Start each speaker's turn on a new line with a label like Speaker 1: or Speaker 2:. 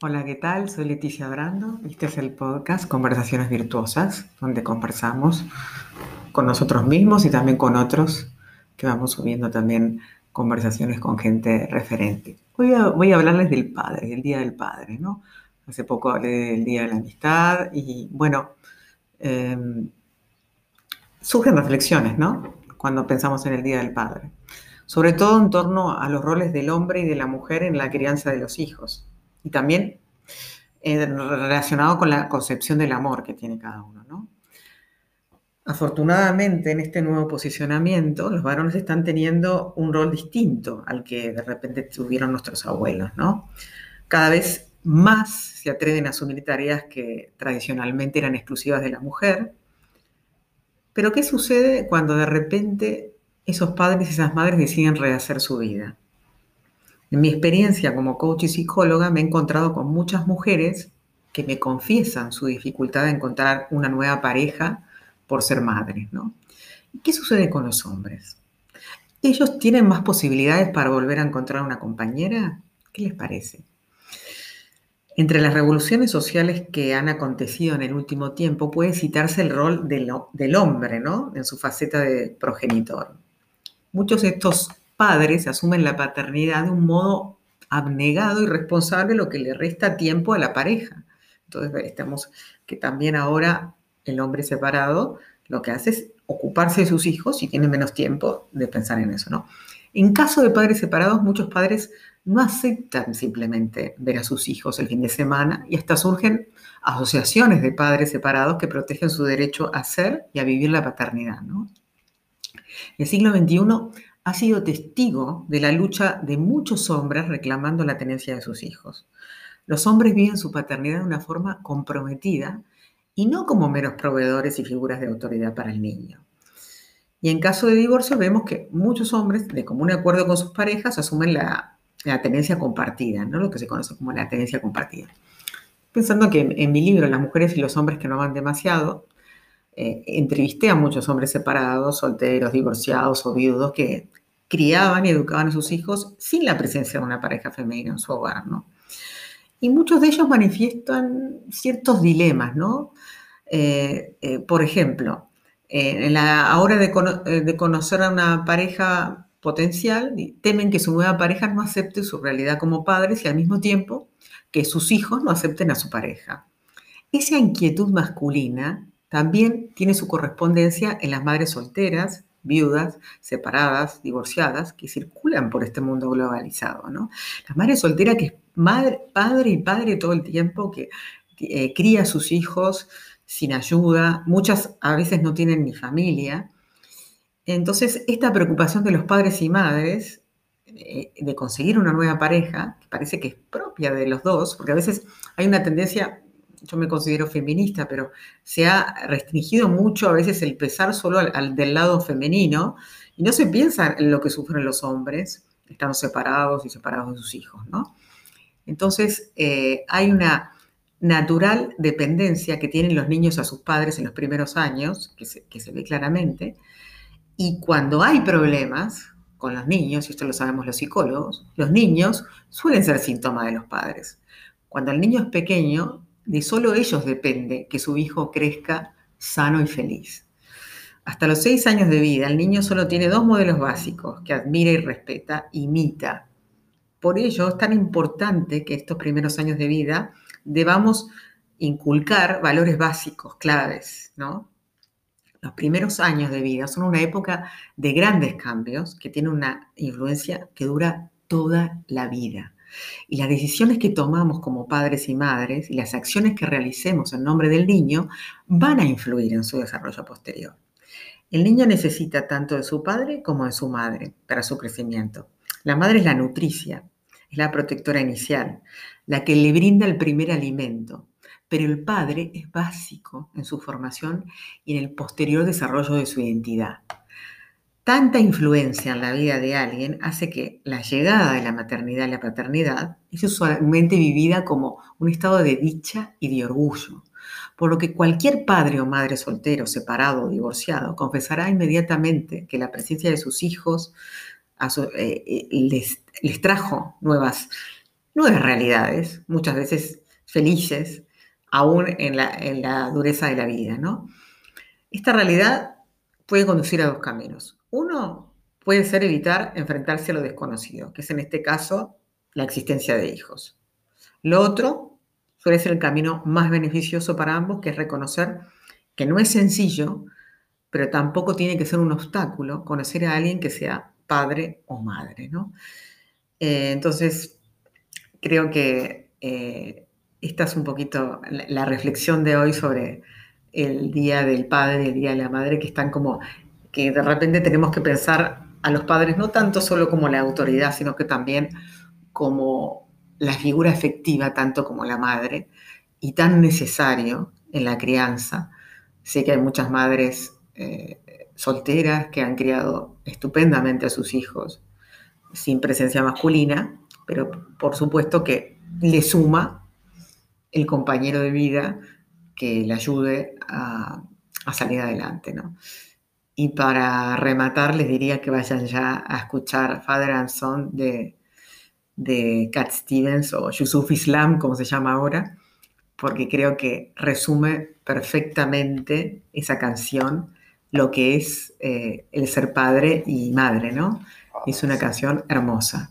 Speaker 1: Hola, ¿qué tal? Soy Leticia Brando. Este es el podcast Conversaciones Virtuosas, donde conversamos con nosotros mismos y también con otros, que vamos subiendo también conversaciones con gente referente. Voy a hablarles del padre, del Día del Padre, ¿no? Hace poco hablé del Día de la Amistad y, bueno, em, surgen reflexiones, ¿no? Cuando pensamos en el Día del Padre. Sobre todo en torno a los roles del hombre y de la mujer en la crianza de los hijos y también eh, relacionado con la concepción del amor que tiene cada uno. ¿no? Afortunadamente, en este nuevo posicionamiento, los varones están teniendo un rol distinto al que de repente tuvieron nuestros abuelos. ¿no? Cada vez más se atreven a asumir tareas que tradicionalmente eran exclusivas de la mujer. Pero ¿qué sucede cuando de repente esos padres y esas madres deciden rehacer su vida? En mi experiencia como coach y psicóloga me he encontrado con muchas mujeres que me confiesan su dificultad de encontrar una nueva pareja por ser madres, ¿no? ¿Qué sucede con los hombres? ¿Ellos tienen más posibilidades para volver a encontrar una compañera? ¿Qué les parece? Entre las revoluciones sociales que han acontecido en el último tiempo puede citarse el rol del, del hombre, ¿no? En su faceta de progenitor. Muchos de estos padres asumen la paternidad de un modo abnegado y responsable, lo que le resta tiempo a la pareja. Entonces, estamos que también ahora el hombre separado lo que hace es ocuparse de sus hijos y tiene menos tiempo de pensar en eso, ¿no? En caso de padres separados, muchos padres no aceptan simplemente ver a sus hijos el fin de semana y hasta surgen asociaciones de padres separados que protegen su derecho a ser y a vivir la paternidad, ¿no? El siglo XXI ha sido testigo de la lucha de muchos hombres reclamando la tenencia de sus hijos. Los hombres viven su paternidad de una forma comprometida y no como meros proveedores y figuras de autoridad para el niño. Y en caso de divorcio vemos que muchos hombres, de común acuerdo con sus parejas, asumen la, tenencia compartida, ¿no? lo que se conoce como la tenencia compartida. Pensando que en, mi libro, Las mujeres y los hombres que no van demasiado, eh, entrevisté a muchos hombres separados, solteros, divorciados o viudos que criaban y educaban a sus hijos sin la presencia de una pareja femenina en su hogar, ¿no? Y muchos de ellos manifiestan ciertos dilemas, ¿no? Eh, eh, por ejemplo, eh, en la hora de, de, conocer a una pareja potencial, temen que su nueva pareja no acepte su realidad como padres y al mismo tiempo que sus hijos no acepten a su pareja. Esa inquietud masculina también tiene su correspondencia en las madres solteras viudas, separadas, divorciadas, que circulan por este mundo globalizado, ¿no? La madre soltera que es madre, padre y padre todo el tiempo, que eh, cría a sus hijos sin ayuda, muchas a veces no tienen ni familia. Entonces, esta preocupación de los padres y madres eh, de conseguir una nueva pareja, que parece que es propia de los dos, porque a veces hay una tendencia yo me considero feminista, pero se ha restringido mucho a veces el pesar solo al, del lado femenino y no se piensa en lo que sufren los hombres, estando separados y separados de sus hijos, ¿no? Entonces, eh, hay una natural dependencia que tienen los niños a sus padres en los primeros años, que se, que se ve claramente, y cuando hay problemas con los niños, y esto lo sabemos los psicólogos, los niños suelen ser síntoma de los padres. Cuando el niño es pequeño, de solo ellos depende que su hijo crezca sano y feliz. Hasta los seis años de vida, el niño solo tiene dos modelos básicos que admira y respeta, imita. Por ello es tan importante que estos primeros años de vida debamos inculcar valores básicos, claves, ¿no? Los primeros años de vida son una época de grandes cambios que tiene una influencia que dura toda la vida. Y las decisiones que tomamos como padres y madres y las acciones que realicemos en nombre del niño van a influir en su desarrollo posterior. El niño necesita tanto de su padre como de su madre para su crecimiento. La madre es la nutricia, es la protectora inicial, la que le brinda el primer alimento, pero el padre es básico en su formación y en el posterior desarrollo de su identidad. Tanta influencia en la vida de alguien hace que la llegada de la maternidad y la paternidad es usualmente vivida como un estado de dicha y de orgullo, por lo que cualquier padre o madre soltero, separado o divorciado confesará inmediatamente que la presencia de sus hijos eh, eh, les, trajo nuevas nuevas realidades, muchas veces felices, aún en la, dureza de la vida. Esta realidad puede conducir a dos caminos. Uno puede ser evitar enfrentarse a lo desconocido, que es en este caso la existencia de hijos. Lo otro suele ser el camino más beneficioso para ambos, que es reconocer que no es sencillo, pero tampoco tiene que ser un obstáculo conocer a alguien que sea padre o madre, ¿no? Eh, entonces, creo que eh, esta es un poquito la, reflexión de hoy sobre el Día del Padre y el Día de la Madre, que están como, que de repente tenemos que pensar a los padres no tanto solo como la autoridad, sino que también como la figura efectiva, tanto como la madre, y tan necesario en la crianza. Sé que hay muchas madres eh, solteras que han criado estupendamente a sus hijos sin presencia masculina, pero por supuesto que le suma el compañero de vida que le ayude a, salir adelante. ¿no? Y para rematar, les diría que vayan ya a escuchar Father and Son de, de Cat Stevens o Yusuf Islam, como se llama ahora, porque creo que resume perfectamente esa canción lo que es eh, el ser padre y madre, ¿no? Es una canción hermosa.